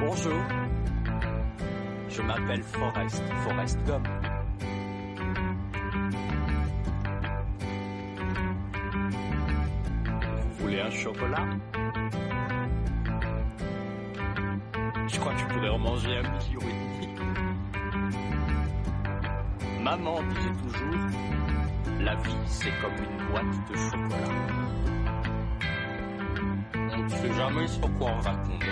Bonjour, je m'appelle Forrest, Forrest Gump. Vous voulez un chocolat? Je crois que je pourrais en manger un petit ou. Maman disait toujours, la vie c'est comme une boîte de chocolat. On ne sait jamais sur quoi on va tomber.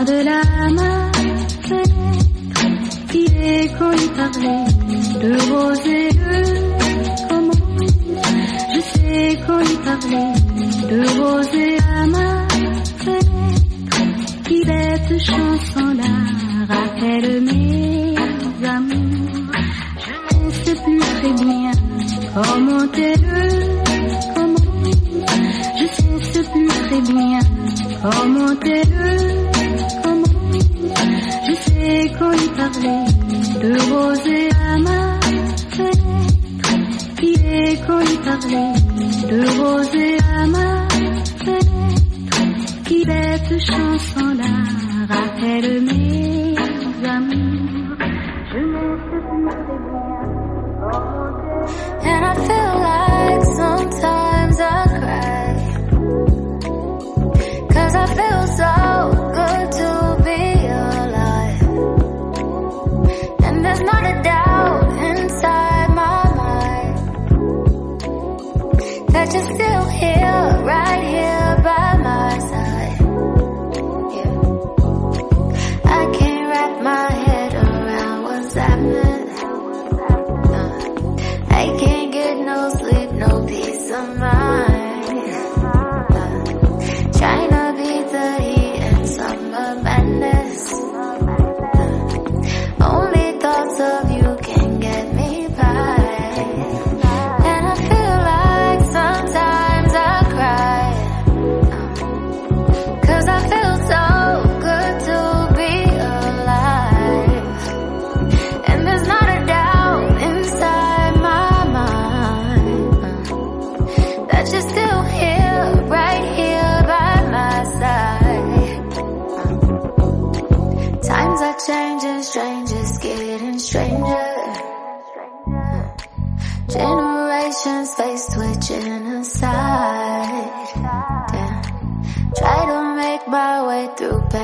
De la fenêtre, il est qu'on lui parlait de rose et de comment. Je sais qu'on lui parlait de rose et à ma fenêtre, qui cette chanson-là rappelle mes amours. Je ne sais plus très bien comment elle, comment. Je ne sais plus très bien comment de rosée à ma fenêtre, qui bête chanson la rappelle. do through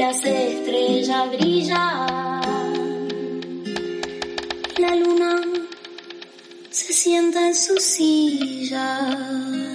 las estrellas brillan. La luna se sienta en su silla.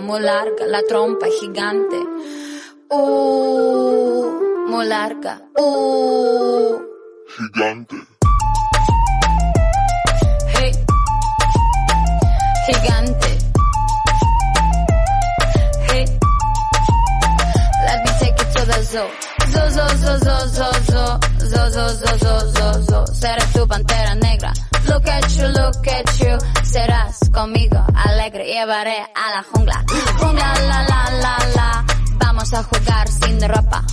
La trompa gigante. Jugar sin ropa.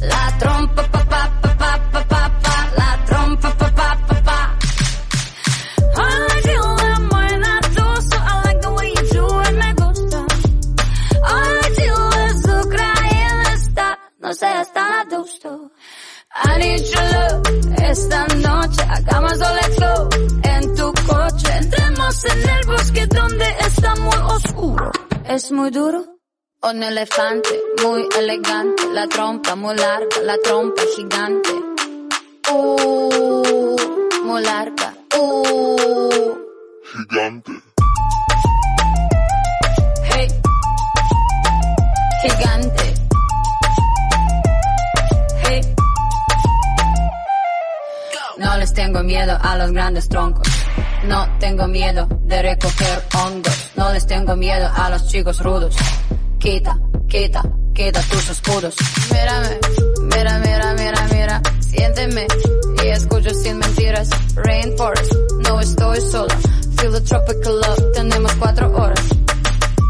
La trompa, pa, pa, pa, pa, pa, pa, pa. La trompa, pa, pa, pa, pa. No seas tan adusto. I need your love, esta noche hagamos go. En tu coche, entremos en el bosque donde está muy oscuro. Es muy duro. Un elefante, muy elegante, la trompa muy larga, la trompa gigante. Uh, muy larga. Uh. Gigante. Hey. Gigante. Hey. No les tengo miedo a los grandes troncos. No tengo miedo de recoger hongos. No les tengo miedo a los chicos rudos. Quita, quita, quita tus escudos. Mírame, mira, mira, mira, mira. Siénteme y escucho sin mentiras. Rainforest, no estoy sola. Feel the tropical love, tenemos cuatro horas.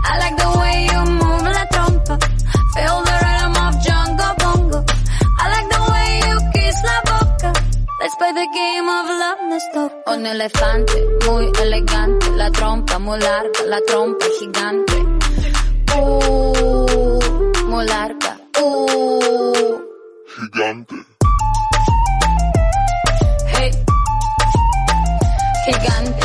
I like the way you move la trompa. Feel the rhythm of jungle bongo. I like the way you kiss la boca. Let's play the game of love, let's go. Un elefante, muy elegante. La trompa muy larga, la trompa gigante. Uh, muy larga. Uh, Gigante. hey. Gigante.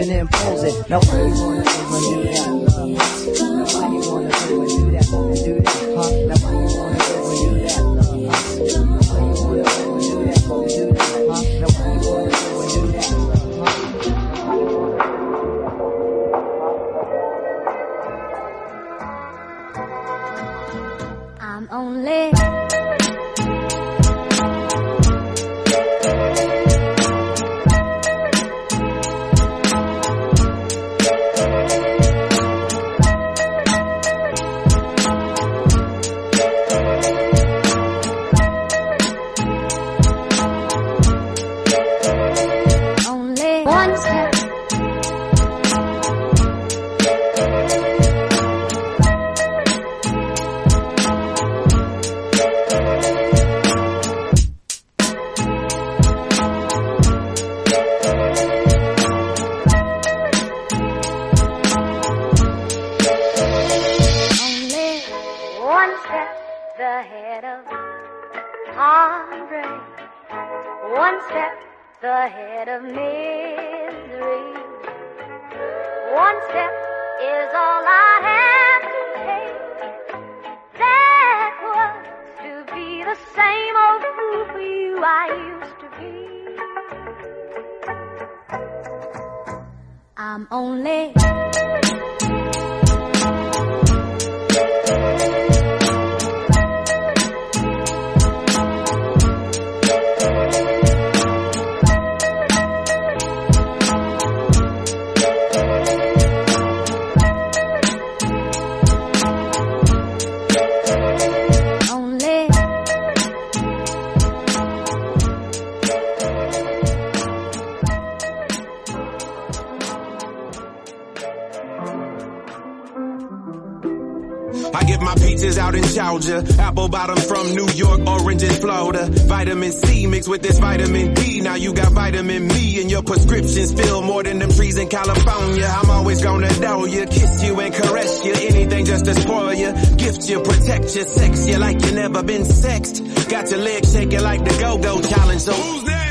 Up and imposing. Now why Georgia, apple bottom from New York, orange in Florida. Vitamin C mixed with this vitamin D. Now you got vitamin me and your prescriptions fill more than them trees in California. I'm always gonna know you, kiss you and caress you. Anything just to spoil you, gift you, protect you, sex you like you never been sexed. Got your legs shaking like the go-go challenge. So?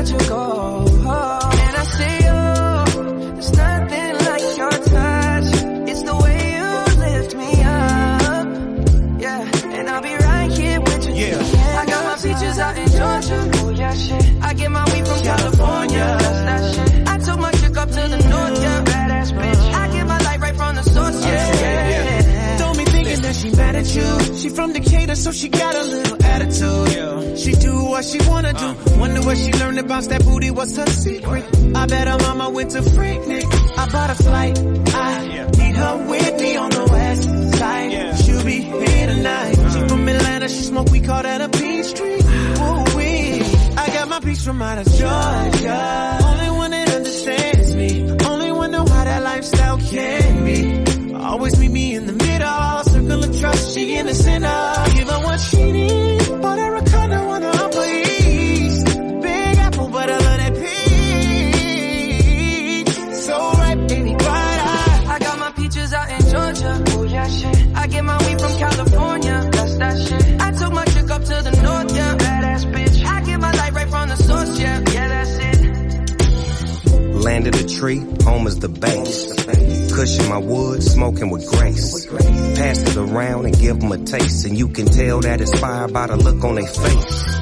let you go. You. She from Decatur, so she got a little attitude. She do what she wanna do. Uh. Wonder what she learned about that booty. What's her secret? I bet her mama went to Freaknik. I bought a flight. I need her with me on the west side. She'll be here tonight. She uh. from Atlanta. She smoke. We call that a peach tree. Ooh wee. I got my peach from out of Georgia. Only one that understands me. Only one know how that lifestyle can be. Always meet trust, she in the center. Give her what she needs, but I a condo on the Upper East. Big apple, but I love that peach. So ripe, baby, but I, I got my peaches out in Georgia. Oh yeah, shit. I get my weed from California. That's that shit. I took my chick up to the north, yeah. Badass bitch. I get my light right from the source, yeah. Yeah, that's it. Landed a tree, home is the base. Cushion my wood, smoking with grace. Pass it around and give 'em a taste, and you can tell that it's fire by the look on their face.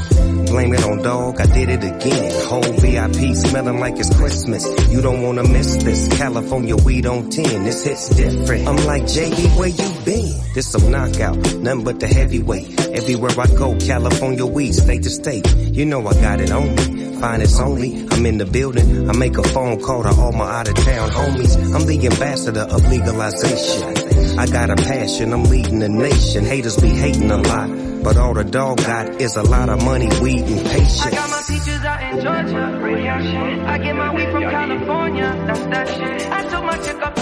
Blame it on dog, I did it again. Whole VIP smelling like it's Christmas. You don't wanna miss this. California weed on 10, this hit's different. I'm like, JD, where you been? This some knockout, nothing but the heavyweight. Everywhere I go, California weed, state to state. You know I got it on me. Finest only, I'm in the building. I make a phone call to all my out of town homies. I'm the ambassador of legalization. I got a passion, I'm leading the nation. Haters be hating a lot, but all the dog got is a lot of money, weed, and patience. I got my peaches out in Georgia. Radio shit. I get my weed from California. That's that shit. I took my chick up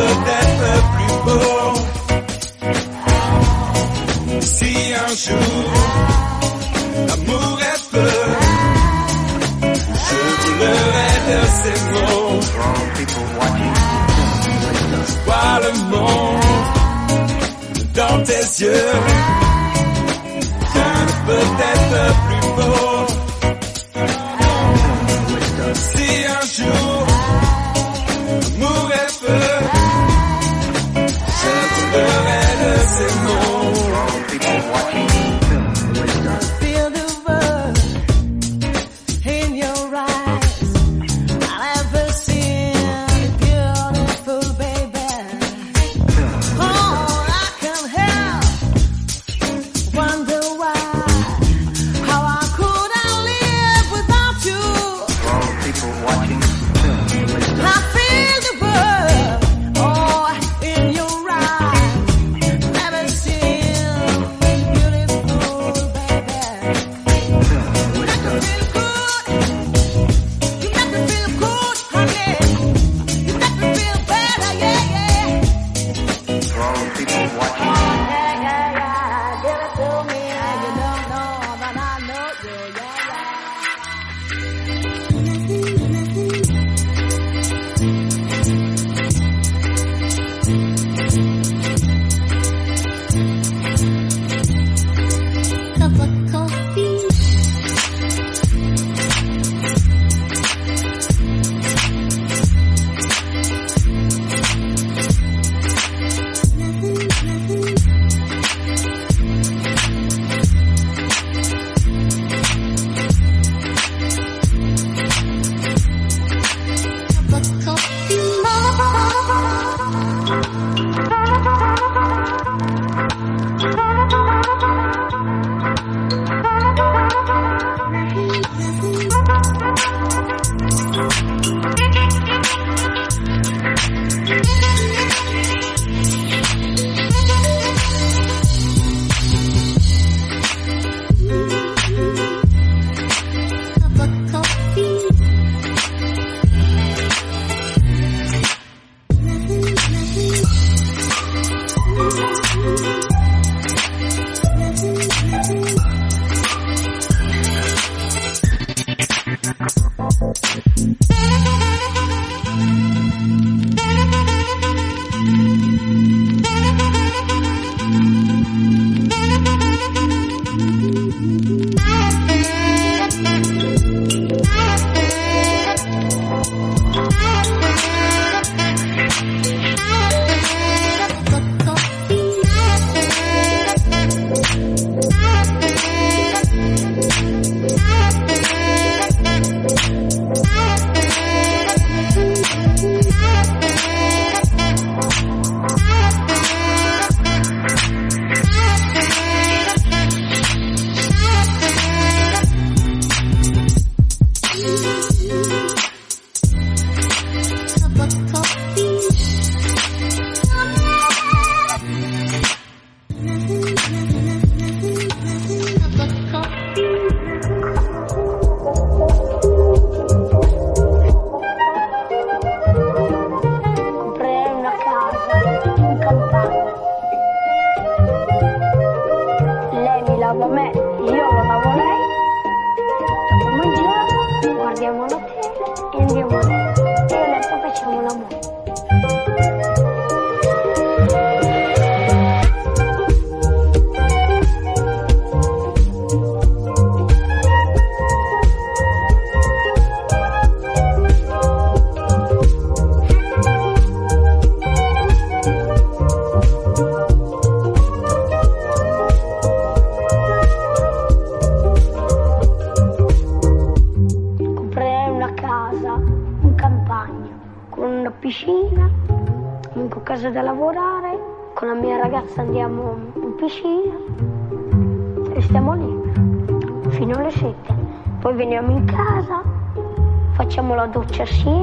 Rien ne noche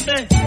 Fíjate.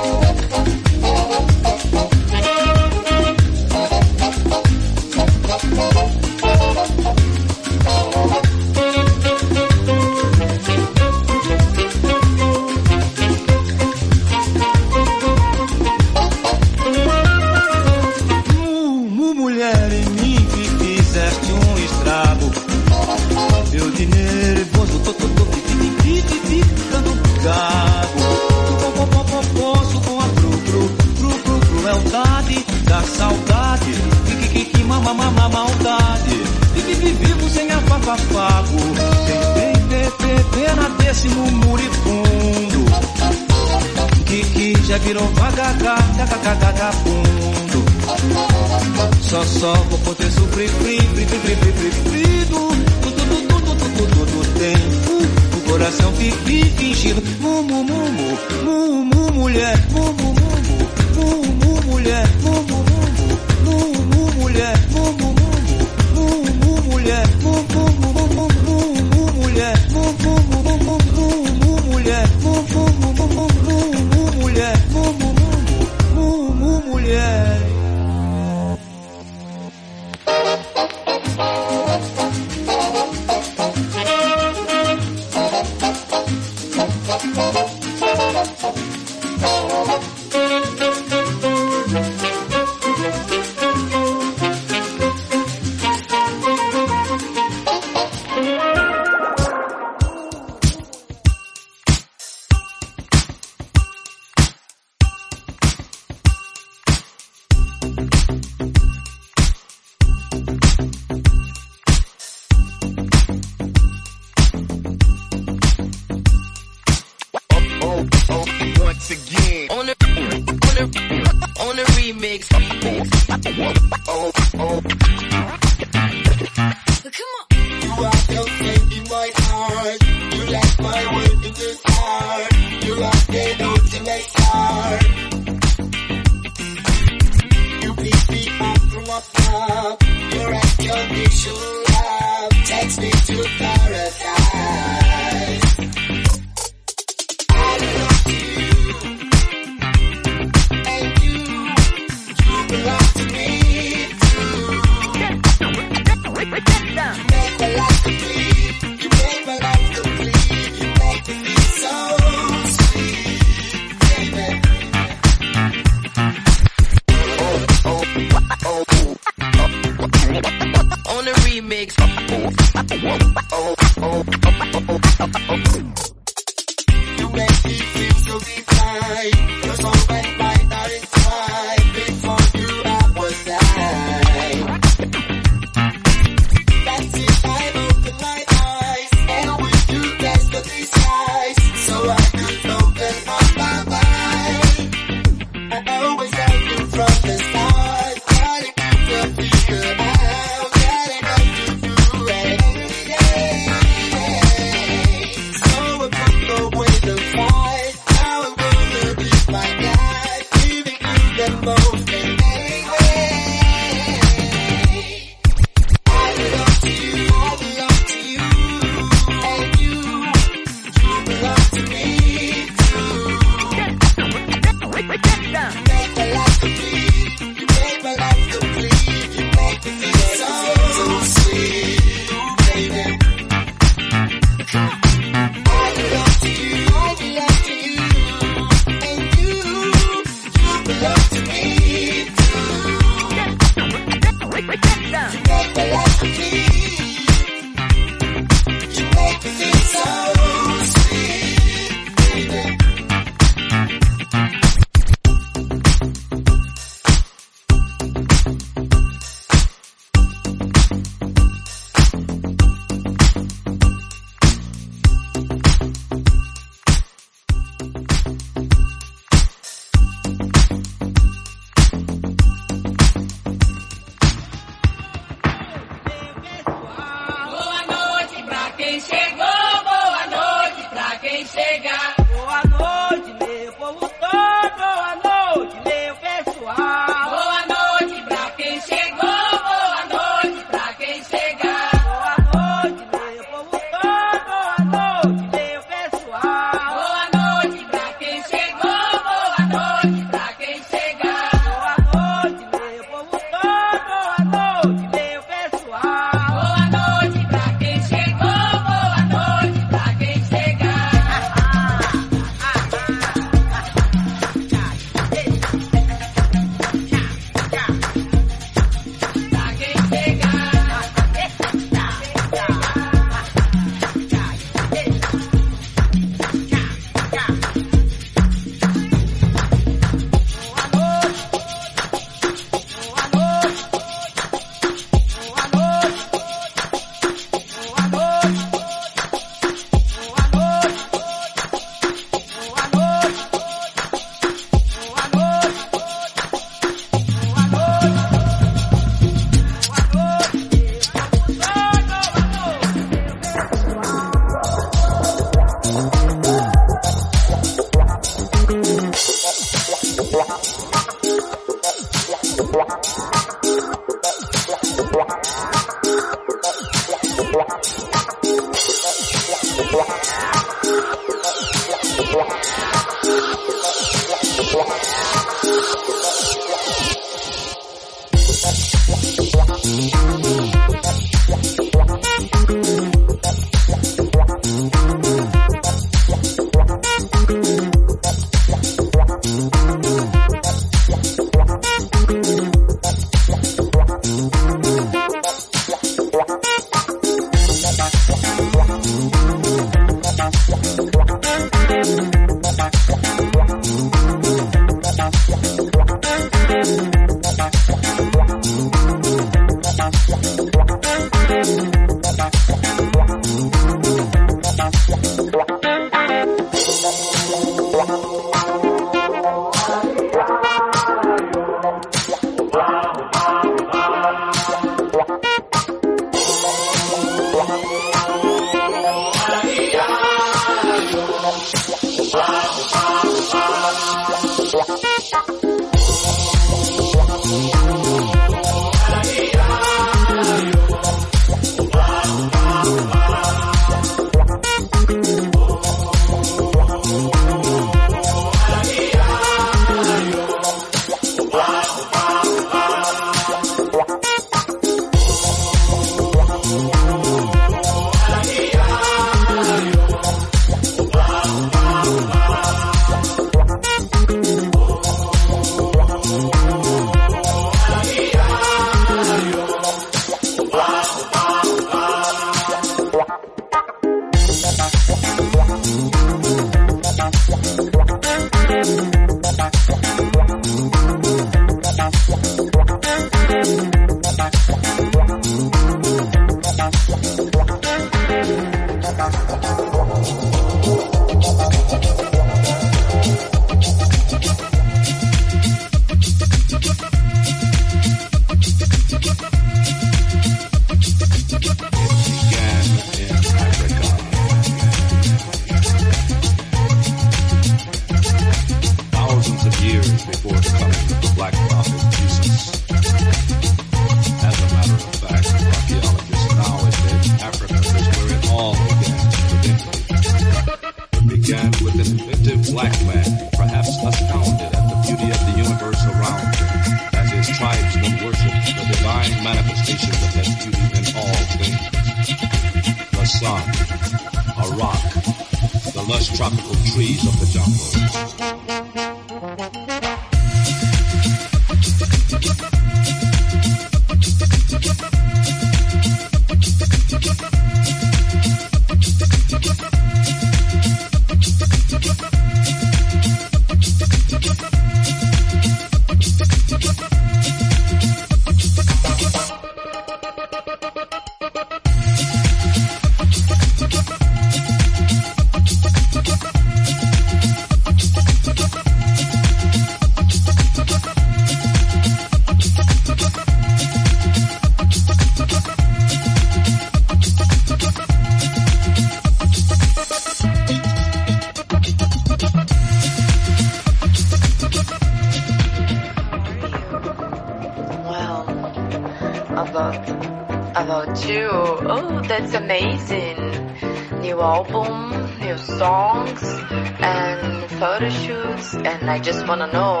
Just wanna know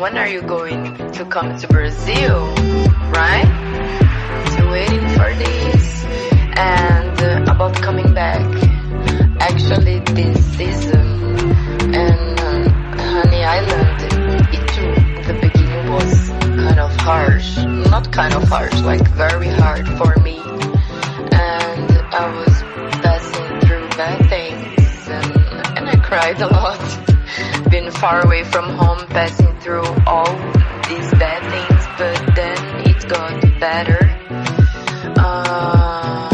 when are you going to come to Brazil, right? Still waiting for this. And uh, about coming back. Actually, this season and uh, Honey Island, it the beginning was kind of harsh. Not kind of harsh, like very hard for me. And I was passing through bad things and, and I cried a lot. Far away from home, passing through all these bad things, but then it got better. Uh,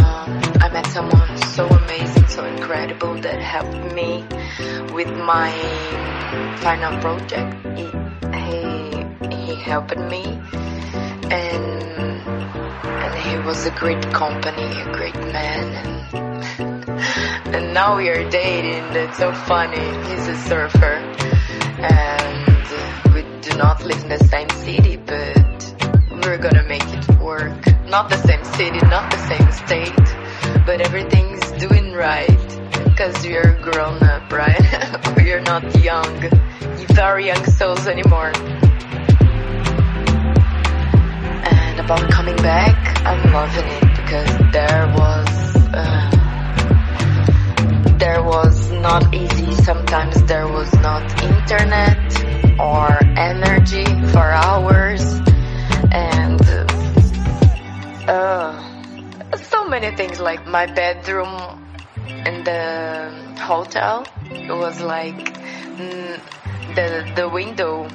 I met someone so amazing, so incredible that helped me with my final project. He, he, he helped me and and he was a great company, a great man and and now we are dating. That's so funny. He's a surfer and we do not live in the same city but we're gonna make it work. Not the same city, not the same state, but everything's doing right. Cause you're grown up, right? you're not young, very young souls anymore. And about coming back, I'm loving it because there was, uh, there was not easy. Sometimes there was not internet or energy for hours. And, uh, so many things like my bedroom in the hotel it was like mm, the the window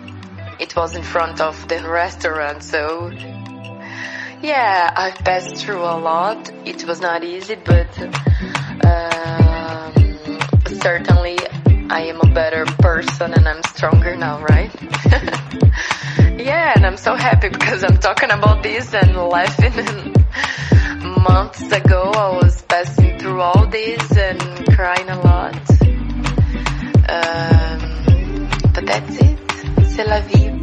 it was in front of the restaurant. So yeah i've passed through a lot. It was not easy but um, certainly i am a better person and i'm stronger now right yeah and i'm so happy because i'm talking about this and laughing and months ago I was passing through all this and crying a lot. Um, but that's it. C'est la vie.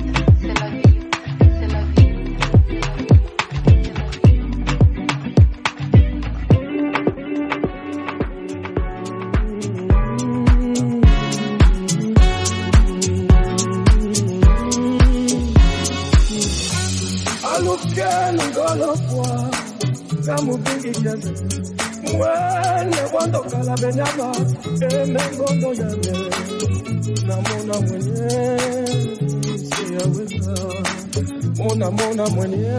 Alukeni ngolokwa kamupingikeze mwene kwandokala benyama emengondo yane namona mwenye siyaweza mona mona mwenye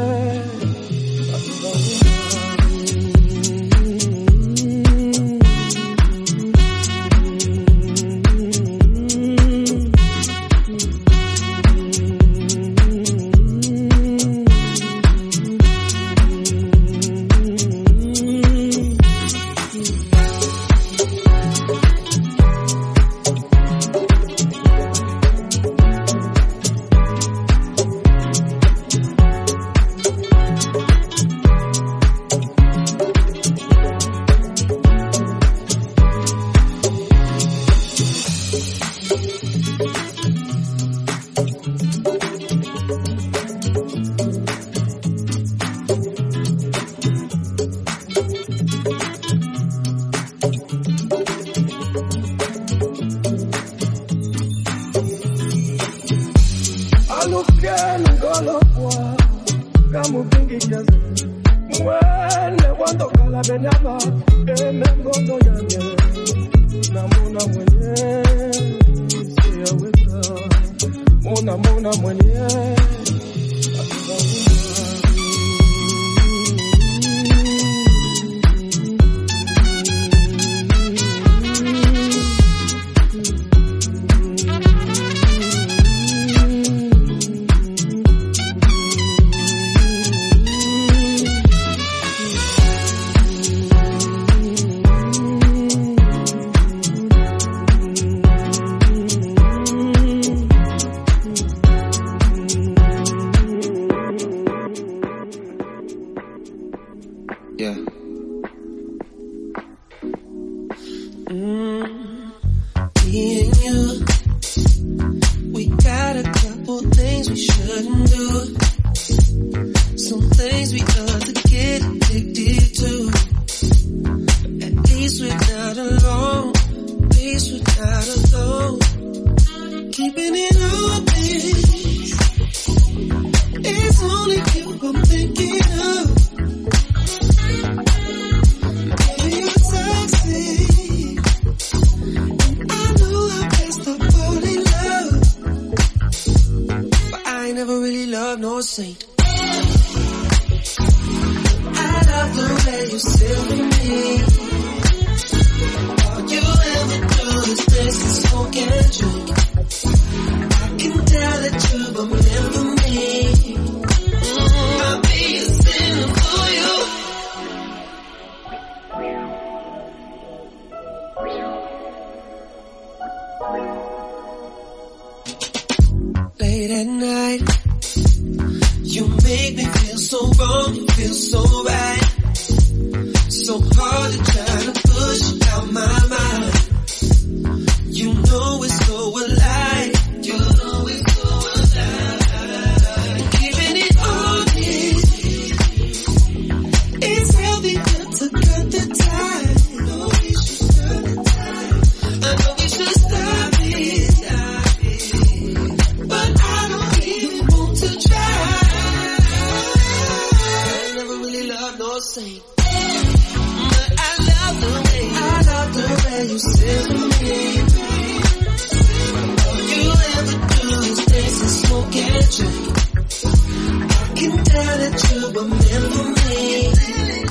sing. But I love the way, I love the way you sit with me. All You ever do is dance and smoke and drink. I can tell that you remember me.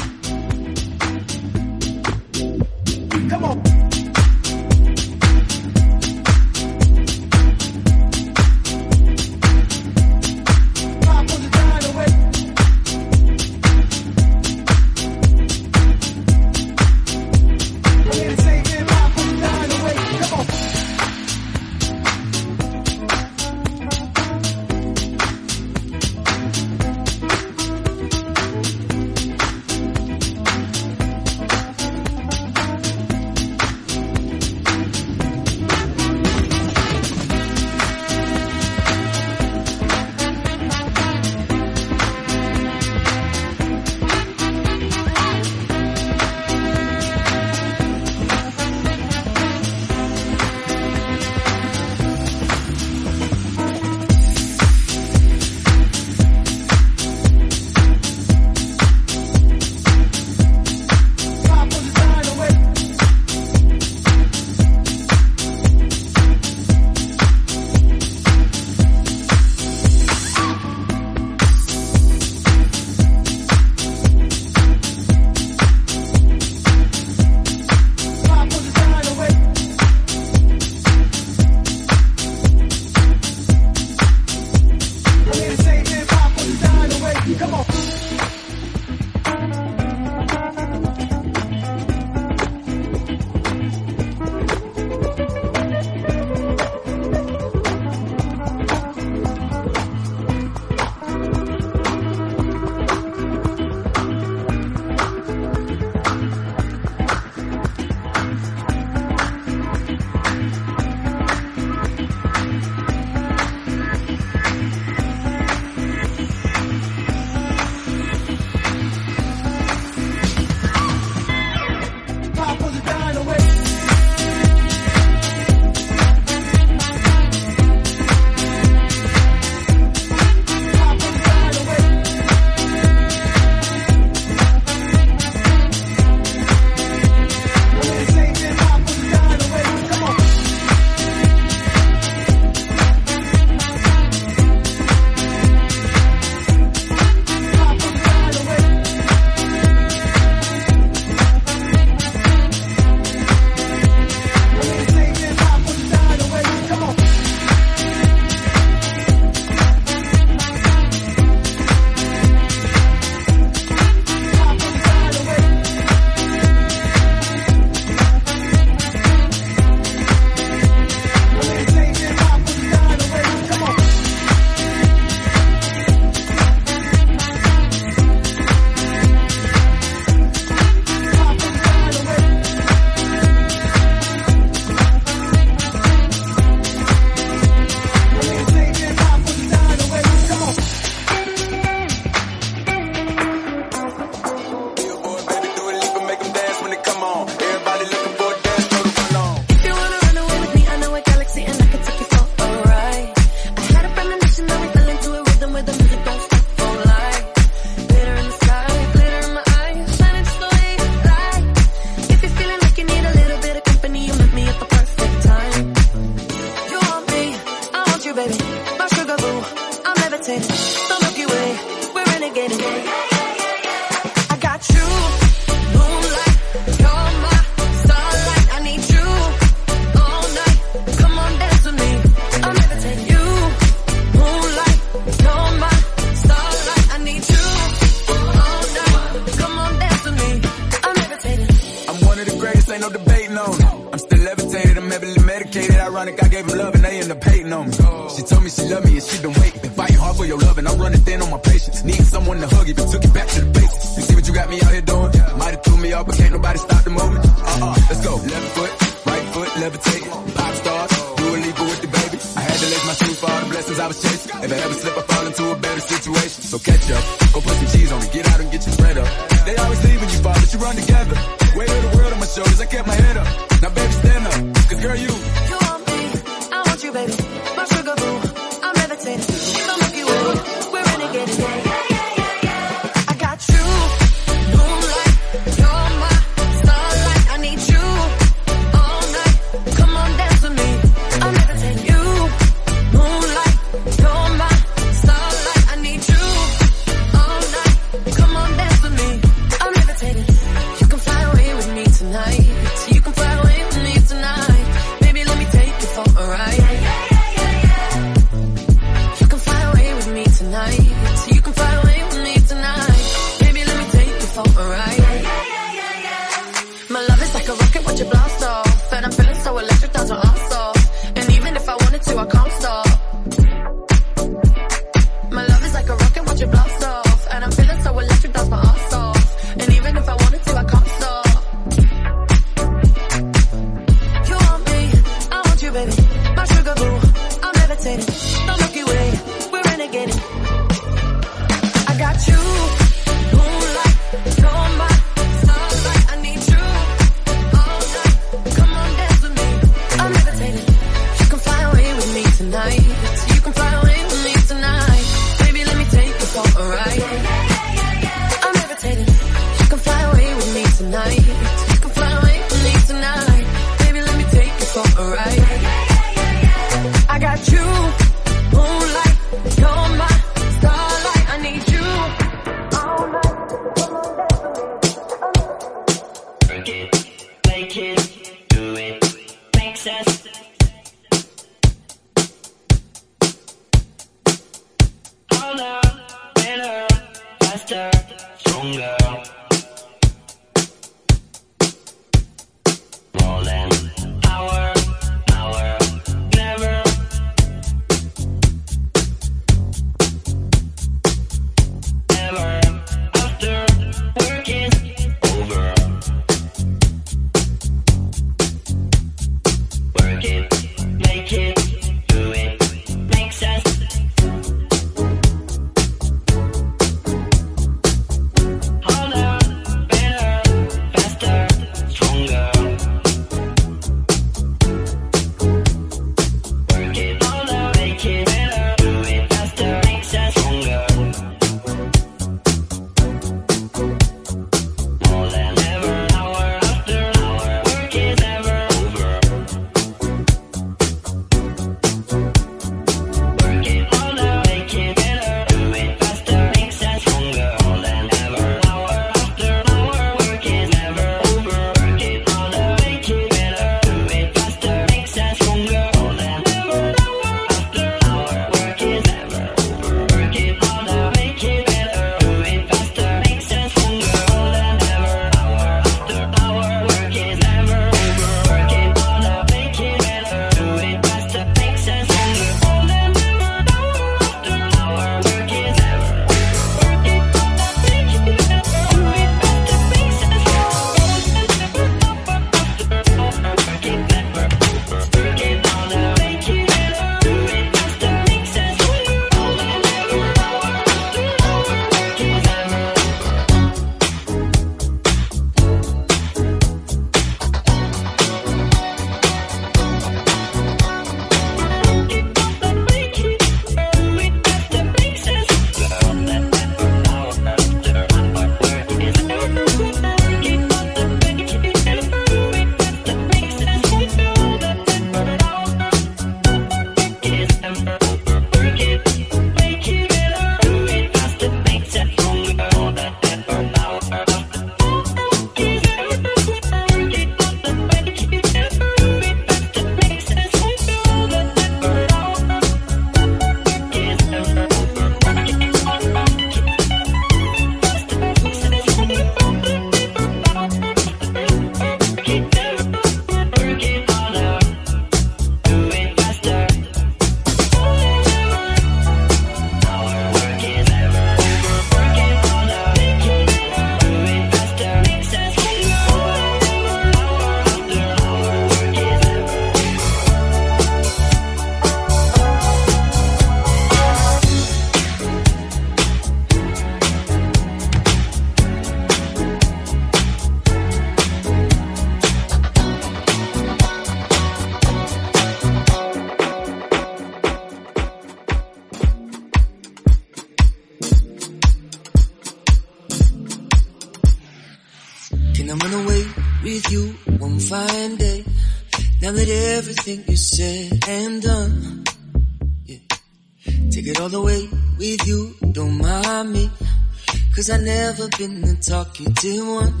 I never been the talkative one. Finally,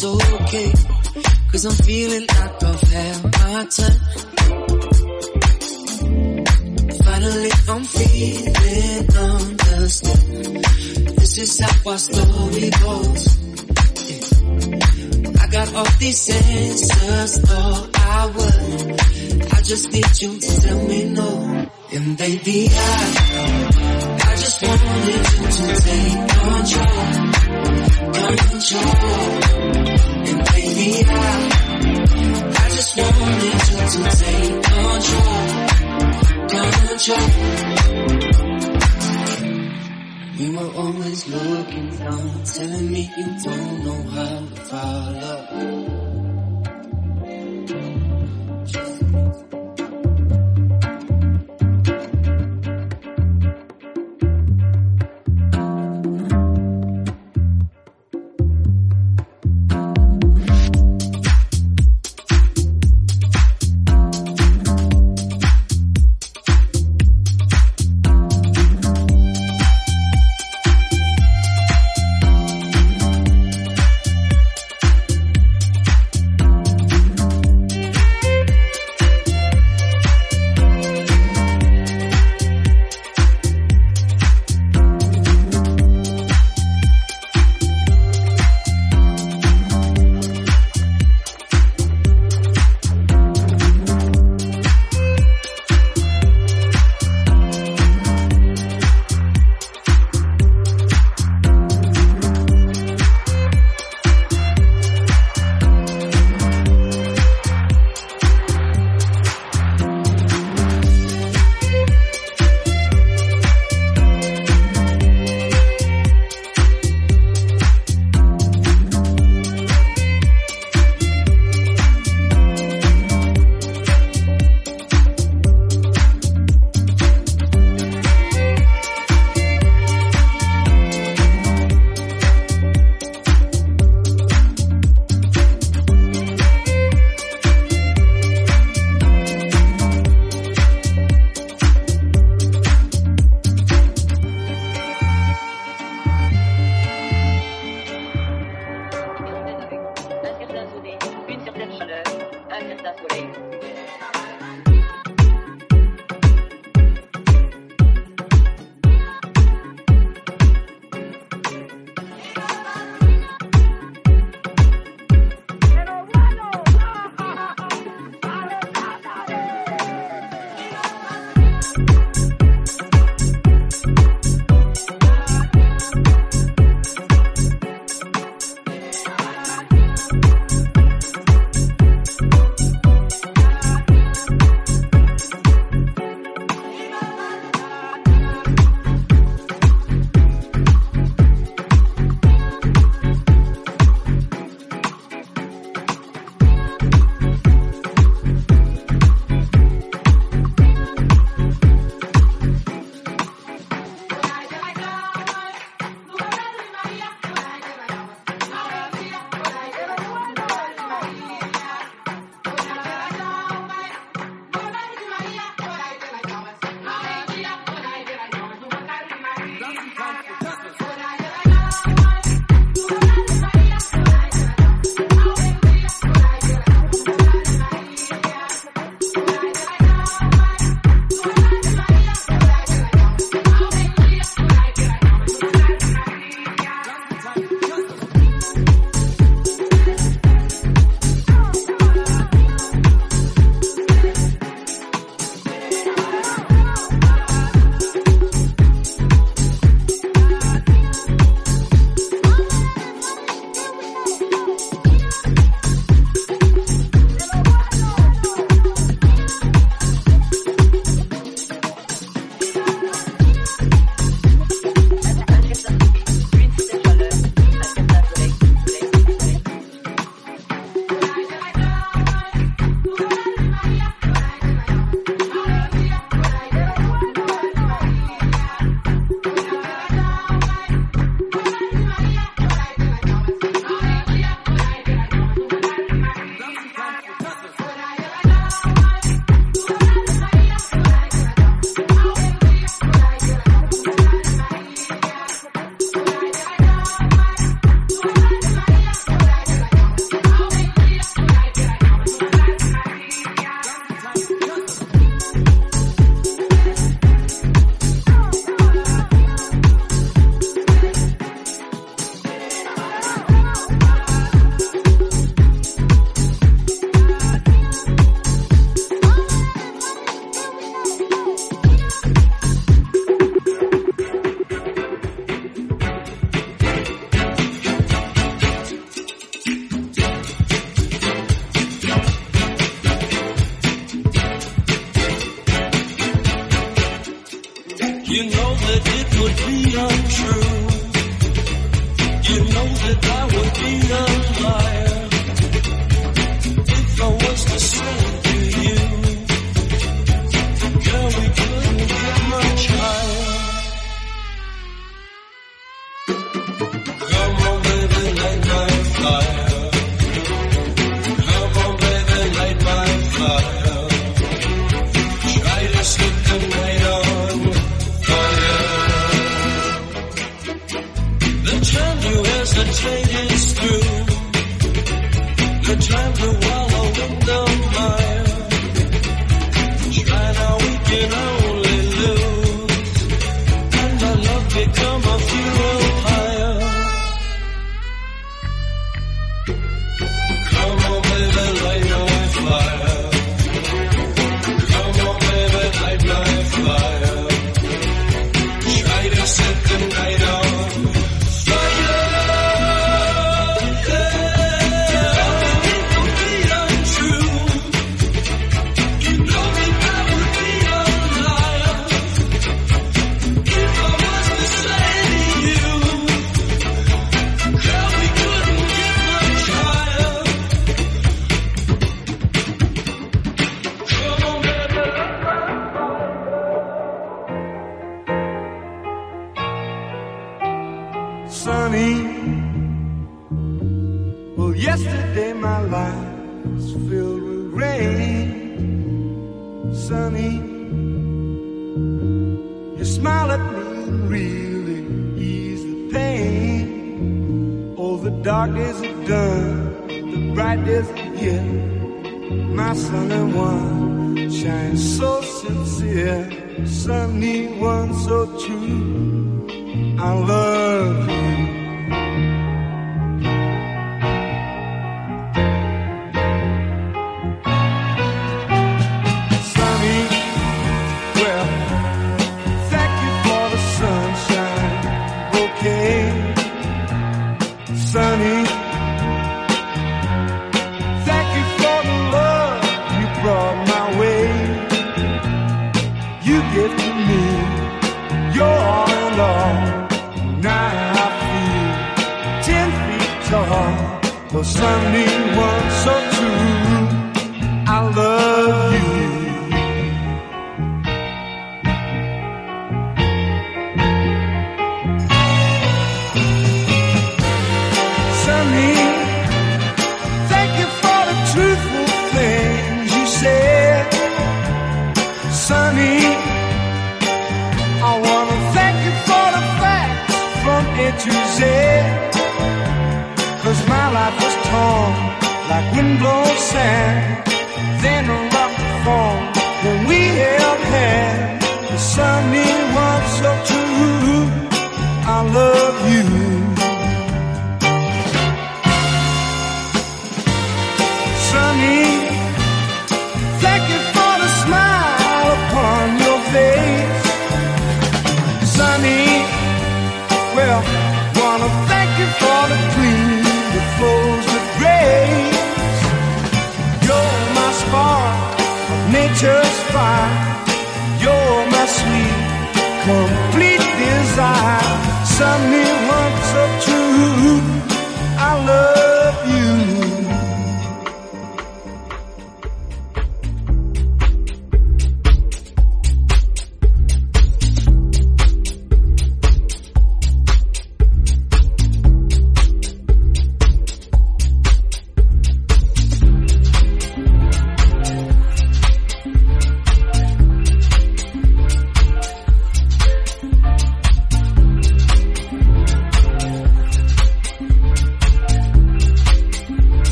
that's okay. Cause I'm feeling like I've had my turn. Finally, I'm feeling understood. This is how our story goes. I got all these answers, thought I would. I just need you to tell me no. And baby, I, I just wanted you to take control, always looking down, telling me you don't know how to follow.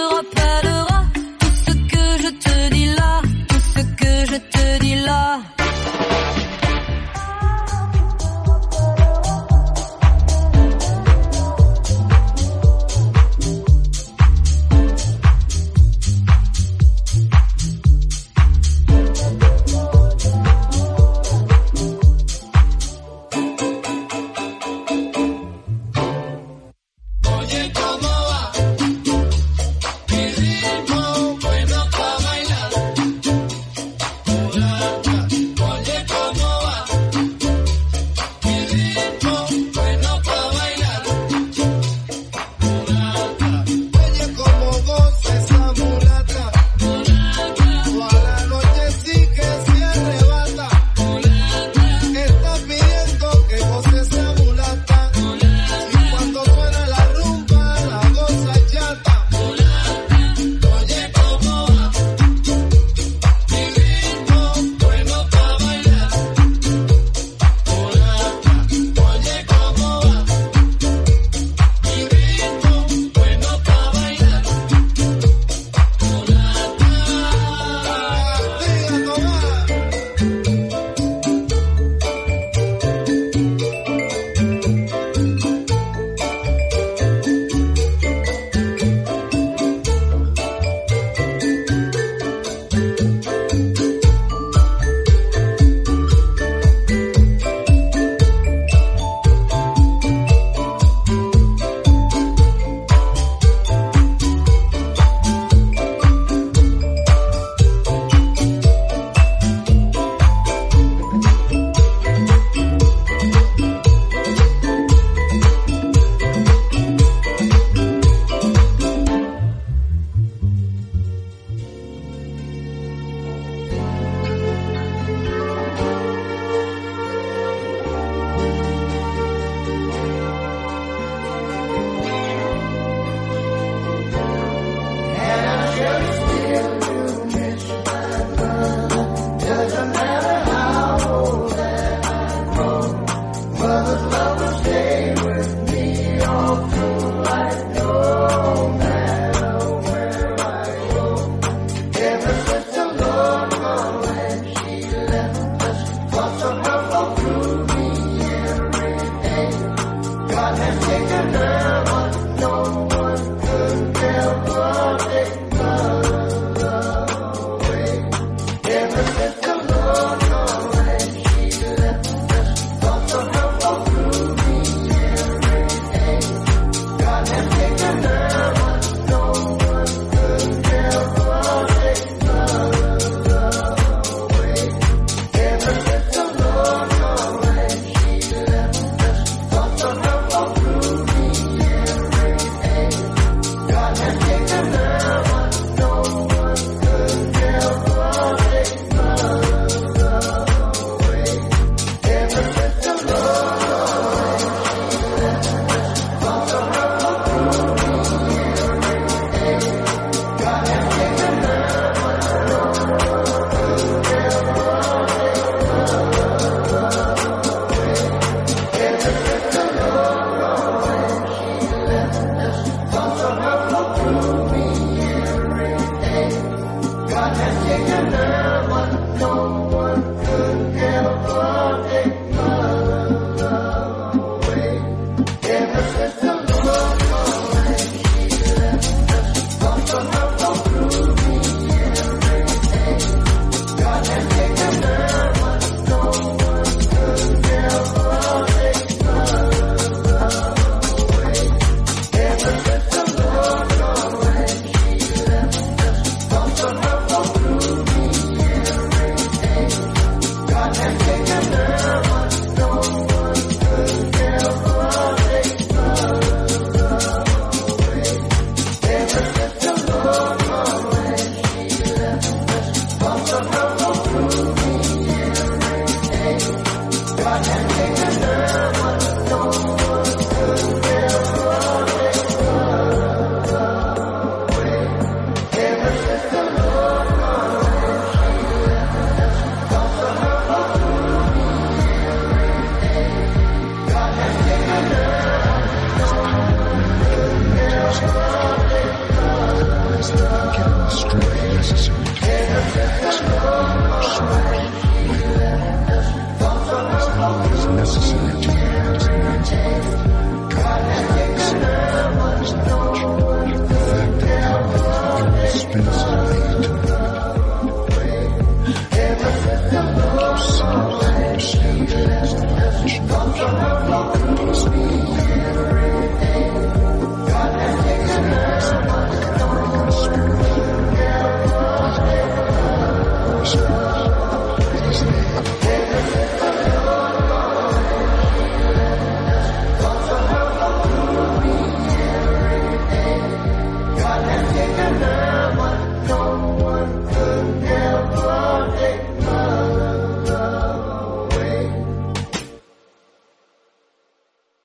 Europe.